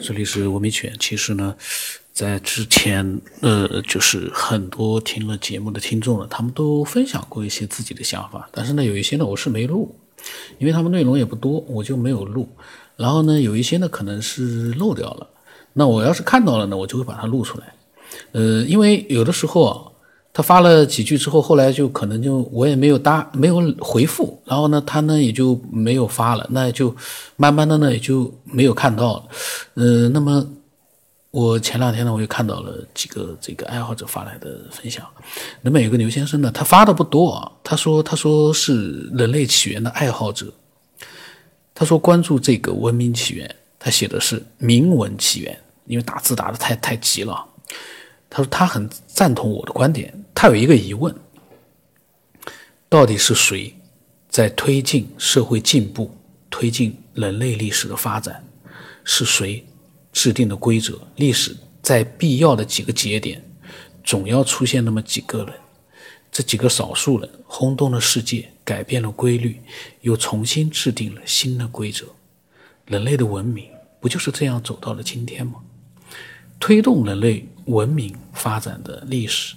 这里是文明犬。其实呢，在之前，呃，就是很多听了节目的听众呢，他们都分享过一些自己的想法。但是呢，有一些呢，我是没录，因为他们内容也不多，我就没有录。然后呢，有一些呢，可能是漏掉了。那我要是看到了呢，我就会把它录出来。呃，因为有的时候啊。他发了几句之后，后来就可能就我也没有答，没有回复，然后呢，他呢也就没有发了，那就慢慢的呢也就没有看到了。呃，那么我前两天呢，我又看到了几个这个爱好者发来的分享。那么有个刘先生呢，他发的不多啊，他说他说是人类起源的爱好者，他说关注这个文明起源，他写的是明文起源，因为打字打的太太急了。他说他很赞同我的观点。他有一个疑问：到底是谁在推进社会进步、推进人类历史的发展？是谁制定的规则？历史在必要的几个节点，总要出现那么几个人，这几个少数人轰动了世界，改变了规律，又重新制定了新的规则。人类的文明不就是这样走到了今天吗？推动人类文明发展的历史。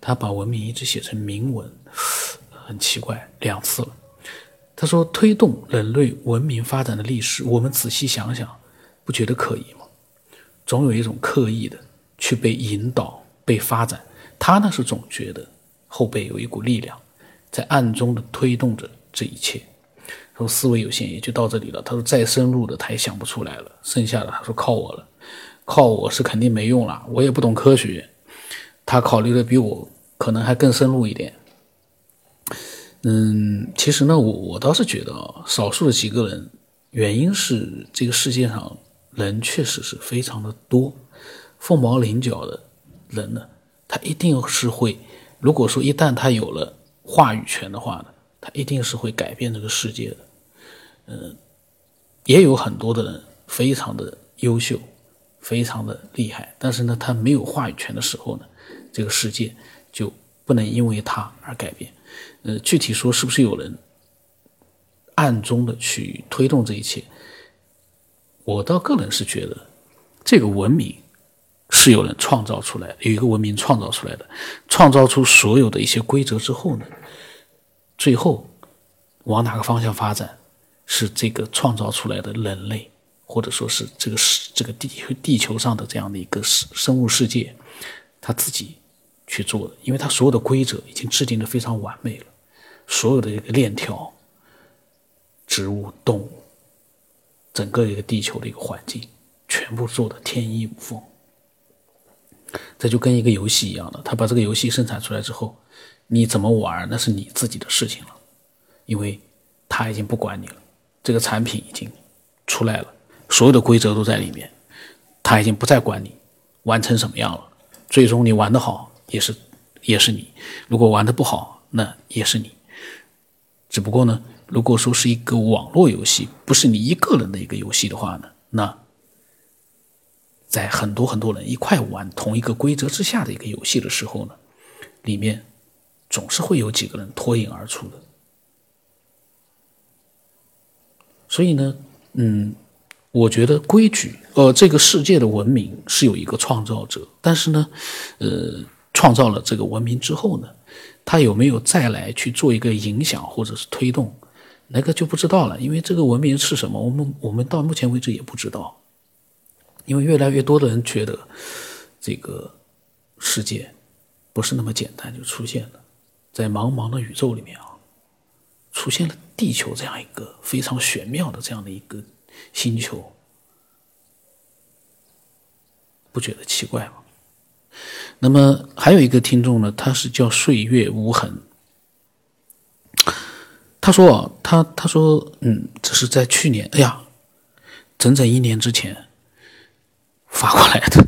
他把文明一直写成铭文，很奇怪，两次了。他说：“推动人类文明发展的历史，我们仔细想想，不觉得可疑吗？总有一种刻意的去被引导、被发展。他呢是总觉得后背有一股力量在暗中的推动着这一切。他说思维有限，也就到这里了。他说再深入的他也想不出来了。剩下的他说靠我了，靠我是肯定没用了。我也不懂科学。他考虑的比我。”可能还更深入一点。嗯，其实呢，我我倒是觉得啊，少数的几个人，原因是这个世界上人确实是非常的多，凤毛麟角的人呢，他一定是会，如果说一旦他有了话语权的话呢，他一定是会改变这个世界的。嗯，也有很多的人非常的优秀，非常的厉害，但是呢，他没有话语权的时候呢，这个世界。就不能因为他而改变，呃，具体说是不是有人暗中的去推动这一切？我倒个人是觉得，这个文明是有人创造出来，有一个文明创造出来的，创造出所有的一些规则之后呢，最后往哪个方向发展，是这个创造出来的人类，或者说是这个世这个地地球上的这样的一个生生物世界，他自己。去做的，因为它所有的规则已经制定的非常完美了，所有的一个链条，植物、动物，整个一个地球的一个环境，全部做的天衣无缝。这就跟一个游戏一样的，他把这个游戏生产出来之后，你怎么玩那是你自己的事情了，因为他已经不管你了，这个产品已经出来了，所有的规则都在里面，他已经不再管你玩成什么样了，最终你玩的好。也是，也是你。如果玩的不好，那也是你。只不过呢，如果说是一个网络游戏，不是你一个人的一个游戏的话呢，那在很多很多人一块玩同一个规则之下的一个游戏的时候呢，里面总是会有几个人脱颖而出的。所以呢，嗯，我觉得规矩，呃，这个世界的文明是有一个创造者，但是呢，呃。创造了这个文明之后呢，他有没有再来去做一个影响或者是推动，那个就不知道了。因为这个文明是什么，我们我们到目前为止也不知道。因为越来越多的人觉得，这个世界不是那么简单就出现了，在茫茫的宇宙里面啊，出现了地球这样一个非常玄妙的这样的一个星球，不觉得奇怪吗？那么还有一个听众呢，他是叫岁月无痕。他说啊，他他说，嗯，这是在去年，哎呀，整整一年之前发过来的。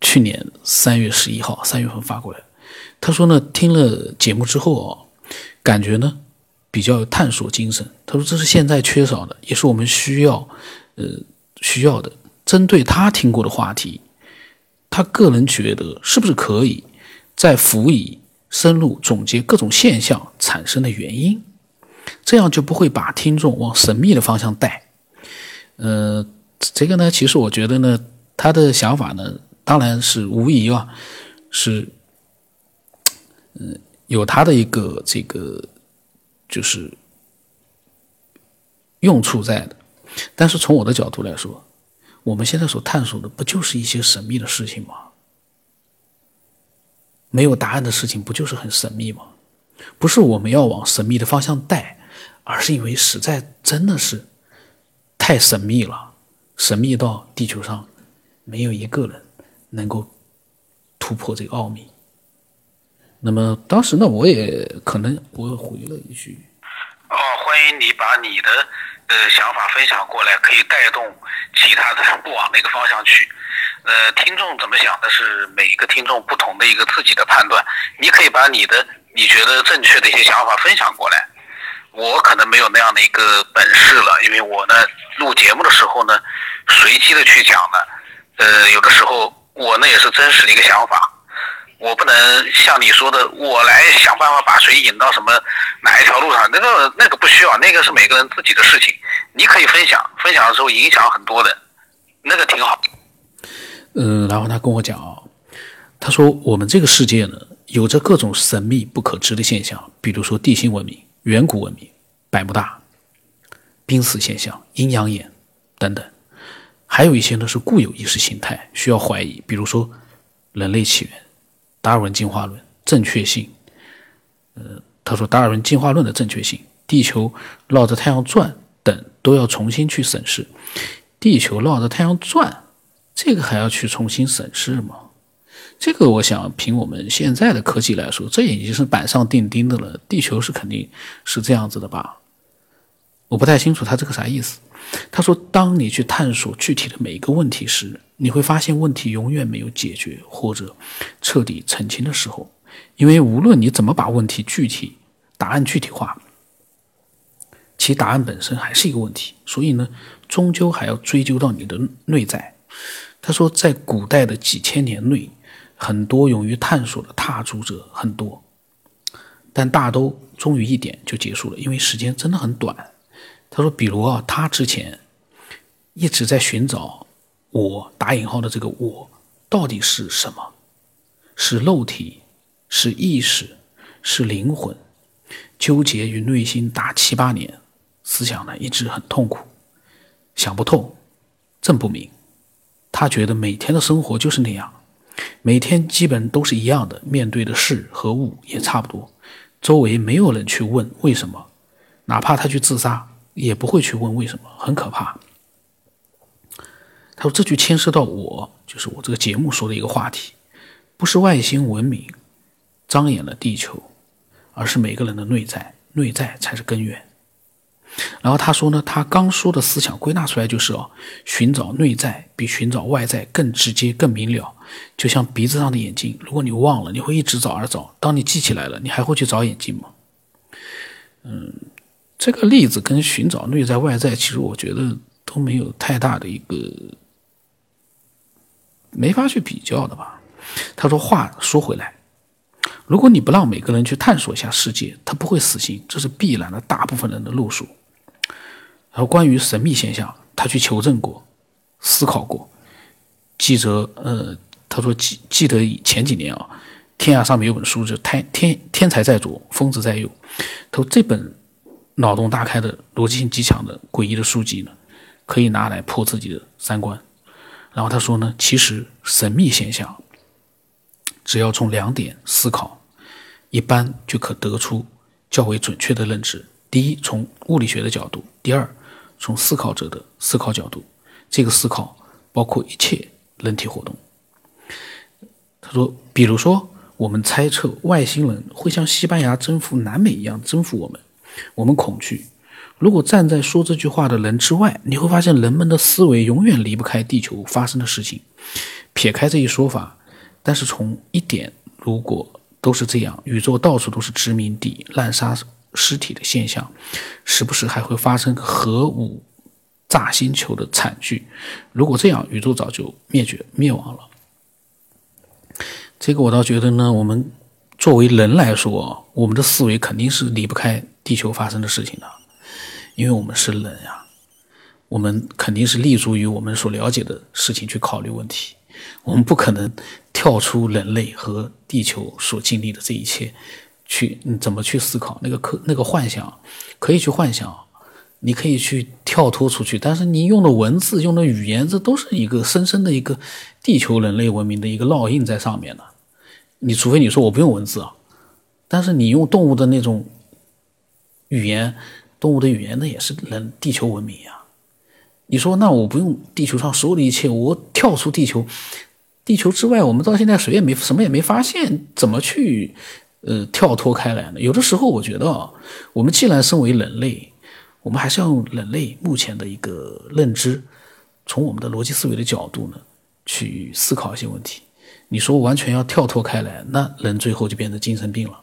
去年三月十一号，三月份发过来。他说呢，听了节目之后啊，感觉呢比较有探索精神。他说这是现在缺少的，也是我们需要，呃，需要的。针对他听过的话题。他个人觉得，是不是可以再辅以深入总结各种现象产生的原因，这样就不会把听众往神秘的方向带。呃，这个呢，其实我觉得呢，他的想法呢，当然是无疑啊，是，嗯，有他的一个这个就是用处在的。但是从我的角度来说，我们现在所探索的不就是一些神秘的事情吗？没有答案的事情不就是很神秘吗？不是我们要往神秘的方向带，而是因为实在真的是太神秘了，神秘到地球上没有一个人能够突破这个奥秘。那么当时呢，我也可能我回了一句：“哦，欢迎你把你的呃想法分享过来，可以带动其他的不往那个方向去。呃，听众怎么想的是每一个听众不同的一个自己的判断，你可以把你的。”你觉得正确的一些想法分享过来，我可能没有那样的一个本事了，因为我呢录节目的时候呢，随机的去讲的，呃，有的时候我呢也是真实的一个想法，我不能像你说的，我来想办法把谁引到什么哪一条路上，那个那个不需要，那个是每个人自己的事情，你可以分享，分享的时候影响很多的，那个挺好。嗯，然后他跟我讲啊，他说我们这个世界呢。有着各种神秘不可知的现象，比如说地心文明、远古文明、百慕大、濒死现象、阴阳眼等等，还有一些呢是固有意识形态需要怀疑，比如说人类起源、达尔文进化论正确性。呃，他说达尔文进化论的正确性、地球绕着太阳转等都要重新去审视。地球绕着太阳转，这个还要去重新审视吗？这个我想，凭我们现在的科技来说，这已经是板上钉钉的了。地球是肯定是这样子的吧？我不太清楚他这个啥意思。他说，当你去探索具体的每一个问题时，你会发现问题永远没有解决或者彻底澄清的时候，因为无论你怎么把问题具体答案具体化，其答案本身还是一个问题。所以呢，终究还要追究到你的内在。他说，在古代的几千年内。很多勇于探索的踏足者很多，但大都终于一点就结束了，因为时间真的很短。他说：“比如啊，他之前一直在寻找我打引号的这个我到底是什么？是肉体？是意识？是灵魂？纠结于内心达七八年，思想呢一直很痛苦，想不透，正不明。他觉得每天的生活就是那样。”每天基本都是一样的，面对的事和物也差不多，周围没有人去问为什么，哪怕他去自杀，也不会去问为什么，很可怕。他说：“这就牵涉到我，就是我这个节目说的一个话题，不是外星文明张眼了地球，而是每个人的内在，内在才是根源。”然后他说呢，他刚说的思想归纳出来就是哦，寻找内在比寻找外在更直接、更明了。就像鼻子上的眼睛，如果你忘了，你会一直找而找；当你记起来了，你还会去找眼睛吗？嗯，这个例子跟寻找内在外在，其实我觉得都没有太大的一个没法去比较的吧。他说话说回来，如果你不让每个人去探索一下世界，他不会死心，这是必然的，大部分人的路数。然后关于神秘现象，他去求证过，思考过。记者，呃，他说记记得前几年啊，天涯上面有本书，就天天天才在左，疯子在右。他说这本脑洞大开的、逻辑性极强的诡异的书籍呢，可以拿来破自己的三观。然后他说呢，其实神秘现象，只要从两点思考，一般就可得出较为准确的认知。第一，从物理学的角度；第二。从思考者的思考角度，这个思考包括一切人体活动。他说，比如说，我们猜测外星人会像西班牙征服南美一样征服我们，我们恐惧。如果站在说这句话的人之外，你会发现人们的思维永远离不开地球发生的事情。撇开这一说法，但是从一点，如果都是这样，宇宙到处都是殖民地，滥杀。尸体的现象，时不时还会发生核武炸星球的惨剧。如果这样，宇宙早就灭绝灭亡了。这个我倒觉得呢，我们作为人来说，我们的思维肯定是离不开地球发生的事情的，因为我们是人呀。我们肯定是立足于我们所了解的事情去考虑问题，我们不可能跳出人类和地球所经历的这一切，去怎么去思考那个可那个幻想，可以去幻想，你可以去跳脱出去，但是你用的文字、用的语言，这都是一个深深的一个地球人类文明的一个烙印在上面的。你除非你说我不用文字啊，但是你用动物的那种语言，动物的语言那也是人地球文明呀。你说那我不用地球上所有的一切，我跳出地球，地球之外，我们到现在谁也没什么也没发现，怎么去呃跳脱开来呢？有的时候我觉得啊，我们既然身为人类，我们还是要用人类目前的一个认知，从我们的逻辑思维的角度呢，去思考一些问题。你说完全要跳脱开来，那人最后就变成精神病了，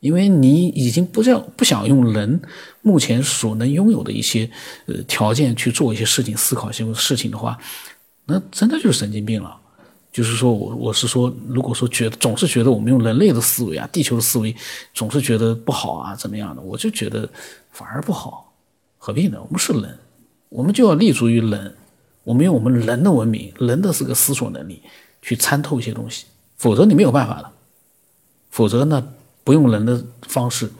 因为你已经不叫不想用人目前所能拥有的一些呃条件去做一些事情、思考一些事情的话，那真的就是神经病了。就是说我我是说，如果说觉得总是觉得我们用人类的思维啊、地球的思维总是觉得不好啊，怎么样的，我就觉得反而不好，何必呢？我们是人，我们就要立足于人，我们用我们人的文明、人的这个思索能力。去参透一些东西，否则你没有办法的。否则呢，不用人的方式，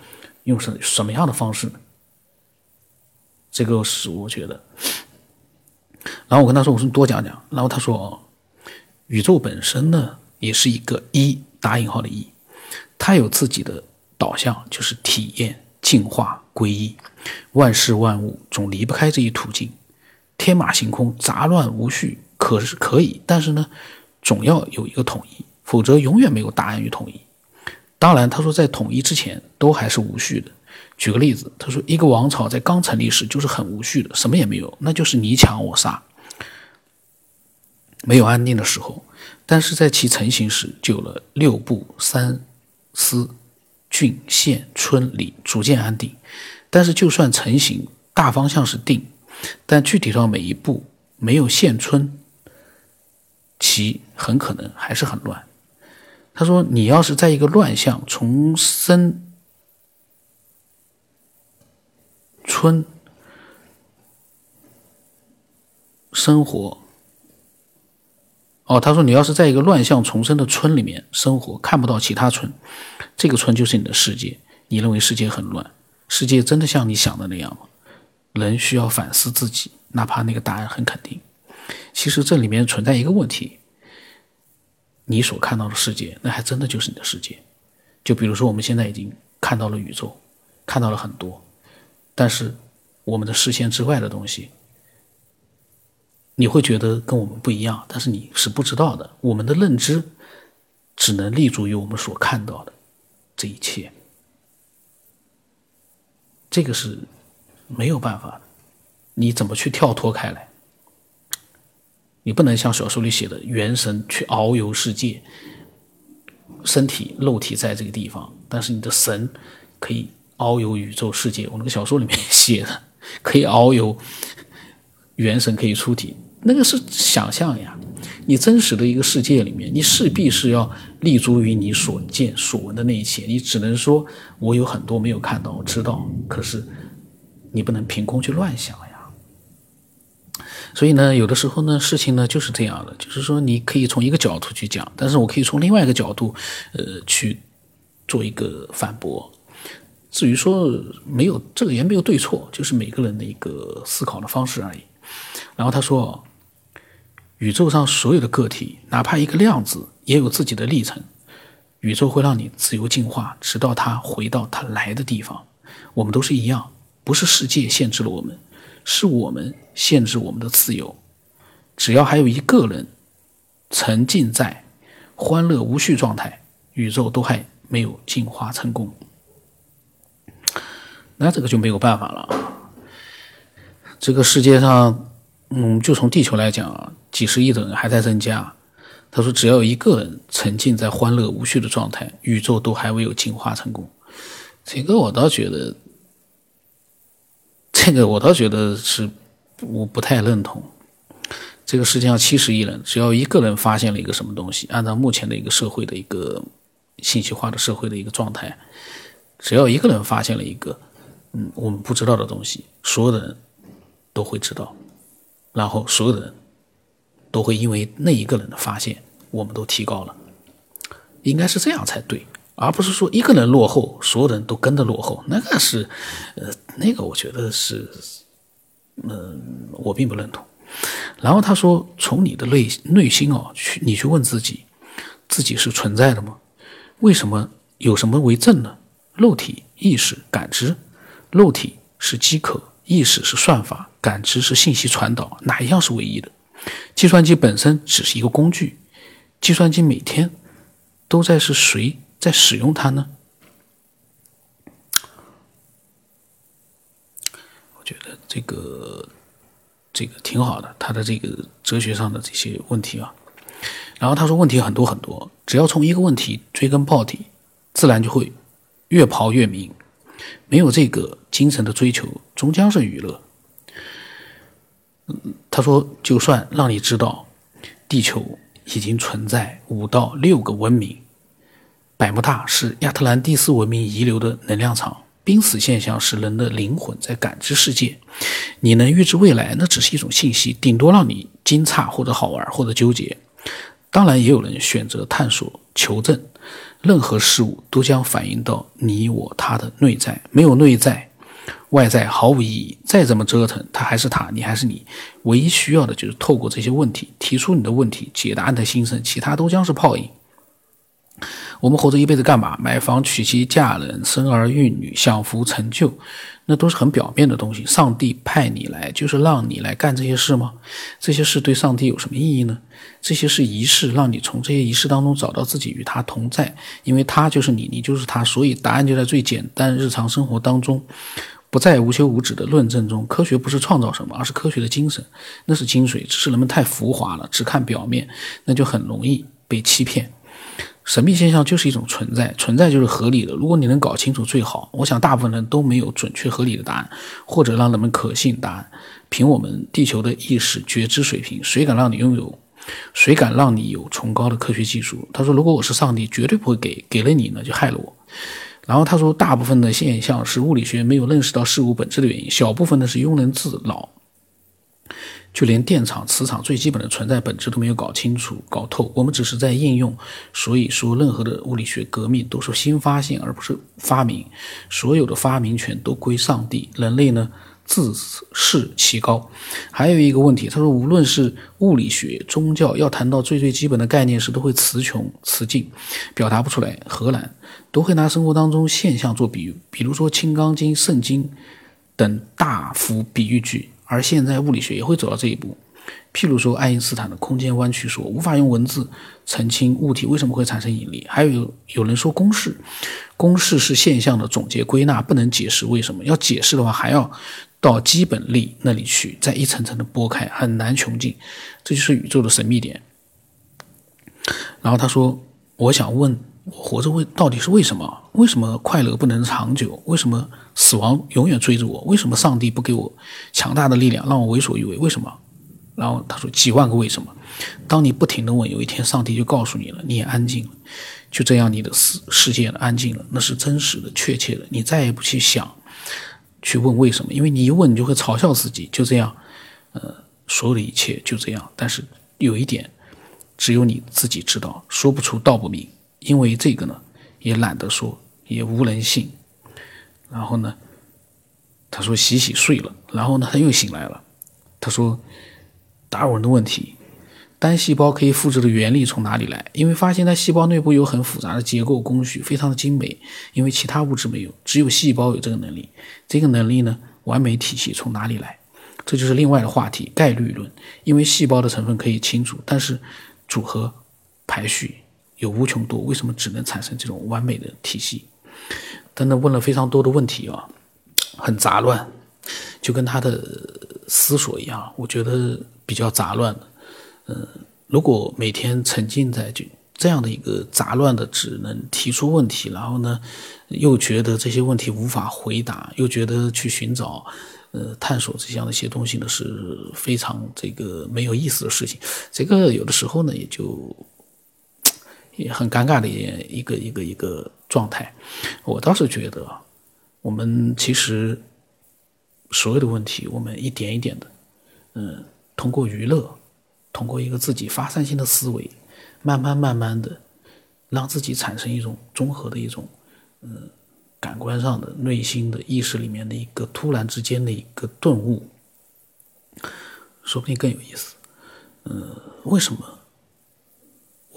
用什什么样的方式呢？这个是我觉得。然后我跟他说：“我说你多讲讲。”然后他说：“宇宙本身呢，也是一个一打引号的‘一’，它有自己的导向，就是体验、进化、归一。万事万物总离不开这一途径。天马行空、杂乱无序，可是可以，但是呢？”总要有一个统一，否则永远没有答案与统一。当然，他说在统一之前都还是无序的。举个例子，他说一个王朝在刚成立时就是很无序的，什么也没有，那就是你抢我杀，没有安定的时候。但是在其成型时，就有了六部、三司、郡、县、村、里，逐渐安定。但是就算成型，大方向是定，但具体到每一步，没有县村。其很可能还是很乱。他说：“你要是在一个乱象重生村生活，哦，他说你要是在一个乱象丛生的村里面生活，看不到其他村，这个村就是你的世界。你认为世界很乱，世界真的像你想的那样吗？人需要反思自己，哪怕那个答案很肯定。”其实这里面存在一个问题，你所看到的世界，那还真的就是你的世界。就比如说，我们现在已经看到了宇宙，看到了很多，但是我们的视线之外的东西，你会觉得跟我们不一样，但是你是不知道的。我们的认知只能立足于我们所看到的这一切，这个是没有办法的。你怎么去跳脱开来？你不能像小说里写的，元神去遨游世界，身体肉体在这个地方，但是你的神可以遨游宇宙世界。我那个小说里面写的，可以遨游，元神可以出体，那个是想象呀。你真实的一个世界里面，你势必是要立足于你所见所闻的那一切。你只能说，我有很多没有看到，我知道，可是你不能凭空去乱想。所以呢，有的时候呢，事情呢就是这样的，就是说你可以从一个角度去讲，但是我可以从另外一个角度，呃，去做一个反驳。至于说没有这个也没有对错，就是每个人的一个思考的方式而已。然后他说，宇宙上所有的个体，哪怕一个量子，也有自己的历程。宇宙会让你自由进化，直到它回到它来的地方。我们都是一样，不是世界限制了我们。是我们限制我们的自由。只要还有一个人沉浸在欢乐无序状态，宇宙都还没有进化成功。那这个就没有办法了。这个世界上，嗯，就从地球来讲啊，几十亿的人还在增加。他说，只要有一个人沉浸在欢乐无序的状态，宇宙都还没有进化成功。这个我倒觉得。这个我倒觉得是，我不太认同。这个世界上七十亿人，只要一个人发现了一个什么东西，按照目前的一个社会的一个信息化的社会的一个状态，只要一个人发现了一个嗯我们不知道的东西，所有的人都会知道，然后所有的人都会因为那一个人的发现，我们都提高了，应该是这样才对，而不是说一个人落后，所有人都跟着落后，那个是，呃，那个我觉得是，嗯，我并不认同。然后他说，从你的内内心哦，去你去问自己，自己是存在的吗？为什么有什么为证呢？肉体、意识、感知，肉体是饥渴，意识是算法，感知是信息传导，哪一样是唯一的？计算机本身只是一个工具，计算机每天都在是谁在使用它呢？我觉得这个这个挺好的，他的这个哲学上的这些问题啊。然后他说问题很多很多，只要从一个问题追根刨底，自然就会。越刨越明，没有这个精神的追求，终将是娱乐。他说，就算让你知道，地球已经存在五到六个文明，百慕大是亚特兰蒂斯文明遗留的能量场，濒死现象是人的灵魂在感知世界。你能预知未来，那只是一种信息，顶多让你惊诧或者好玩或者纠结。当然，也有人选择探索求证。任何事物都将反映到你我他的内在，没有内在，外在毫无意义。再怎么折腾，他还是他，你还是你。唯一需要的就是透过这些问题提出你的问题，解答你的心声，其他都将是泡影。我们活着一辈子干嘛？买房、娶妻、嫁人、生儿育女、享福成就，那都是很表面的东西。上帝派你来，就是让你来干这些事吗？这些事对上帝有什么意义呢？这些是仪式，让你从这些仪式当中找到自己与他同在，因为他就是你，你就是他，所以答案就在最简单日常生活当中，不在无休无止的论证中。科学不是创造什么，而是科学的精神，那是精髓。只是人们太浮华了，只看表面，那就很容易被欺骗。神秘现象就是一种存在，存在就是合理的。如果你能搞清楚最好。我想大部分人都没有准确合理的答案，或者让人们可信答案。凭我们地球的意识觉知水平，谁敢让你拥有？谁敢让你有崇高的科学技术？他说：“如果我是上帝，绝对不会给。给了你呢，就害了我。”然后他说：“大部分的现象是物理学没有认识到事物本质的原因，小部分呢是庸人自扰。”就连电场、磁场最基本的存在本质都没有搞清楚、搞透，我们只是在应用。所以说，任何的物理学革命都是新发现，而不是发明。所有的发明权都归上帝，人类呢自视其高。还有一个问题，他说，无论是物理学、宗教，要谈到最最基本的概念时，都会词穷词尽，表达不出来。荷兰都会拿生活当中现象做比喻，比如说《清刚经》《圣经》等大幅比喻句。而现在物理学也会走到这一步，譬如说爱因斯坦的空间弯曲说，无法用文字澄清物体为什么会产生引力。还有有人说公式，公式是现象的总结归纳，不能解释为什么。要解释的话，还要到基本力那里去，再一层层的剥开，很难穷尽。这就是宇宙的神秘点。然后他说，我想问。我活着为到底是为什么？为什么快乐不能长久？为什么死亡永远追着我？为什么上帝不给我强大的力量，让我为所欲为？为什么？然后他说几万个为什么。当你不停的问，有一天上帝就告诉你了，你也安静了。就这样，你的世世界安静了，那是真实的、确切的。你再也不去想，去问为什么，因为你一问，你就会嘲笑自己。就这样，呃，所有的一切就这样。但是有一点，只有你自己知道，说不出道不明。因为这个呢，也懒得说，也无人信。然后呢，他说洗洗睡了。然后呢，他又醒来了。他说，达尔文的问题：单细胞可以复制的原理从哪里来？因为发现它细胞内部有很复杂的结构工序，非常的精美。因为其他物质没有，只有细胞有这个能力。这个能力呢，完美体系从哪里来？这就是另外的话题——概率论。因为细胞的成分可以清楚，但是组合、排序。有无穷多，为什么只能产生这种完美的体系？等等，问了非常多的问题啊，很杂乱，就跟他的思索一样，我觉得比较杂乱的。嗯，如果每天沉浸在就这样的一个杂乱的，只能提出问题，然后呢，又觉得这些问题无法回答，又觉得去寻找、呃探索这样的一些东西呢，是非常这个没有意思的事情。这个有的时候呢，也就。也很尴尬的一一个一个一个状态，我倒是觉得，我们其实所有的问题，我们一点一点的，嗯，通过娱乐，通过一个自己发散性的思维，慢慢慢慢的，让自己产生一种综合的一种，嗯，感官上的、内心的意识里面的一个突然之间的一个顿悟，说不定更有意思。嗯，为什么？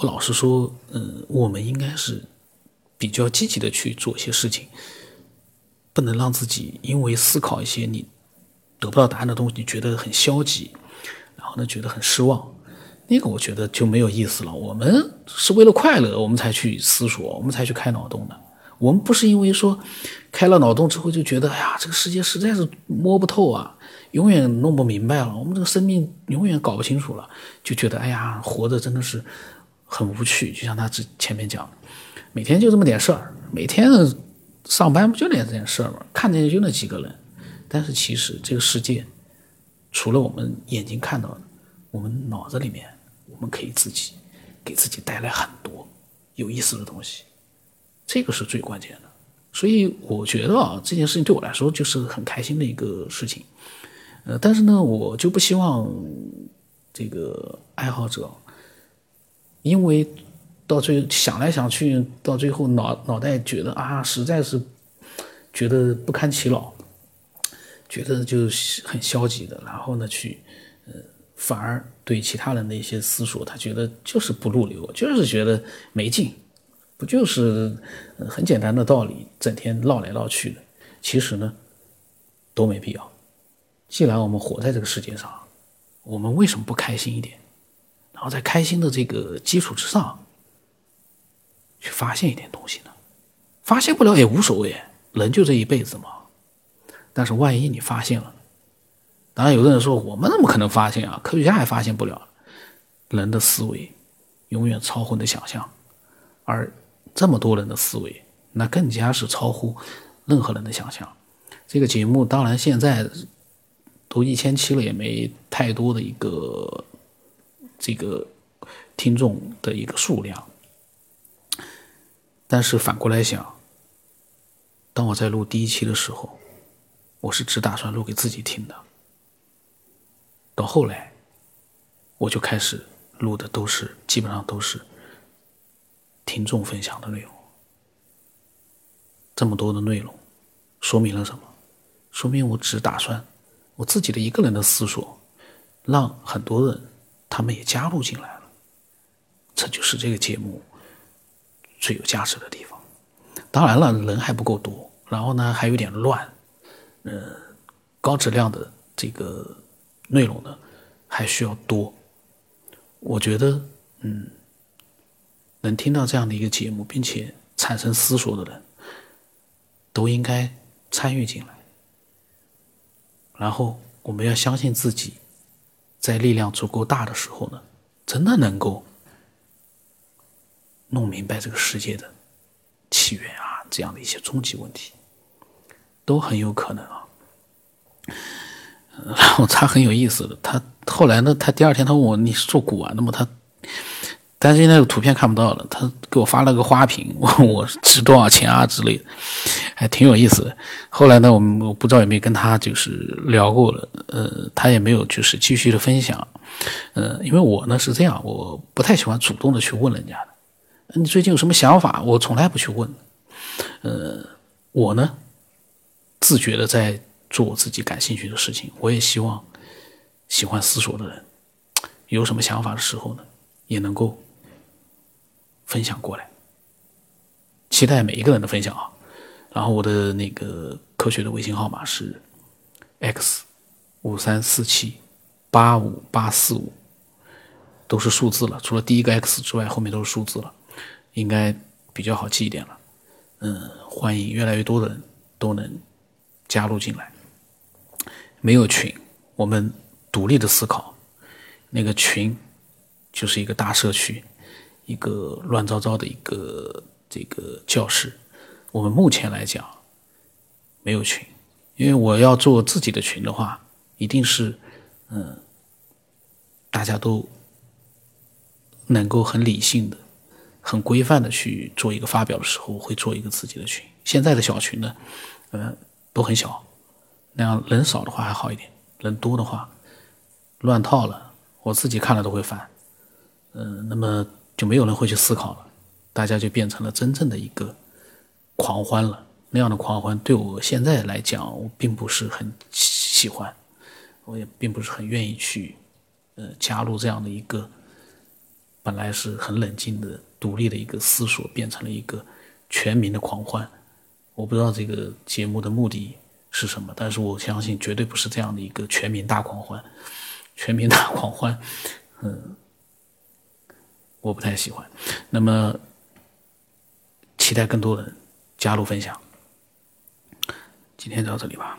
老实说，嗯，我们应该是比较积极的去做一些事情，不能让自己因为思考一些你得不到答案的东西，你觉得很消极，然后呢觉得很失望，那个我觉得就没有意思了。我们是为了快乐，我们才去思索，我们才去开脑洞的。我们不是因为说开了脑洞之后就觉得，哎呀，这个世界实在是摸不透啊，永远弄不明白了，我们这个生命永远搞不清楚了，就觉得，哎呀，活着真的是。很无趣，就像他之前面讲，每天就这么点事儿，每天上班不就那点事儿吗？看见就那几个人，但是其实这个世界，除了我们眼睛看到的，我们脑子里面，我们可以自己给自己带来很多有意思的东西，这个是最关键的。所以我觉得啊，这件事情对我来说就是很开心的一个事情。呃，但是呢，我就不希望这个爱好者。因为到最想来想去，到最后脑脑袋觉得啊，实在是觉得不堪其扰，觉得就是很消极的，然后呢，去呃，反而对其他人的一些思索，他觉得就是不入流，就是觉得没劲，不就是很简单的道理，整天唠来唠去的，其实呢都没必要。既然我们活在这个世界上，我们为什么不开心一点？然后在开心的这个基础之上，去发现一点东西呢？发现不了也无所谓，人就这一辈子嘛。但是万一你发现了，当然有的人说我们怎么可能发现啊？科学家还发现不了。人的思维永远超乎你的想象，而这么多人的思维，那更加是超乎任何人的想象。这个节目当然现在都一千七了，也没太多的一个。这个听众的一个数量，但是反过来想，当我在录第一期的时候，我是只打算录给自己听的。到后来，我就开始录的都是基本上都是听众分享的内容。这么多的内容，说明了什么？说明我只打算我自己的一个人的思索，让很多人。他们也加入进来了，这就是这个节目最有价值的地方。当然了，人还不够多，然后呢还有点乱，呃，高质量的这个内容呢还需要多。我觉得，嗯，能听到这样的一个节目，并且产生思索的人，都应该参与进来。然后，我们要相信自己。在力量足够大的时候呢，真的能够弄明白这个世界的起源啊，这样的一些终极问题，都很有可能啊。然后他很有意思的，他后来呢，他第二天他问我你是做古玩的吗？他。但是现在图片看不到了，他给我发了个花瓶，问 我值多少钱啊之类的，还挺有意思的。后来呢，我们我不知道有没有跟他就是聊过了，呃，他也没有就是继续的分享，呃，因为我呢是这样，我不太喜欢主动的去问人家的，你最近有什么想法？我从来不去问，呃，我呢自觉的在做我自己感兴趣的事情，我也希望喜欢思索的人有什么想法的时候呢，也能够。分享过来，期待每一个人的分享啊！然后我的那个科学的微信号码是 x 五三四七八五八四五，都是数字了，除了第一个 x 之外，后面都是数字了，应该比较好记一点了。嗯，欢迎越来越多的人都能加入进来。没有群，我们独立的思考，那个群就是一个大社区。一个乱糟糟的一个这个教室，我们目前来讲没有群，因为我要做自己的群的话，一定是嗯，大家都能够很理性的、很规范的去做一个发表的时候，会做一个自己的群。现在的小群呢，呃，都很小，那样人少的话还好一点，人多的话乱套了，我自己看了都会烦。嗯，那么就没有人会去思考了，大家就变成了真正的一个狂欢了。那样的狂欢对我现在来讲，我并不是很喜欢，我也并不是很愿意去呃加入这样的一个本来是很冷静的、独立的一个思索，变成了一个全民的狂欢。我不知道这个节目的目的是什么，但是我相信绝对不是这样的一个全民大狂欢。全民大狂欢，嗯。我不太喜欢，那么期待更多人加入分享。今天到这里吧。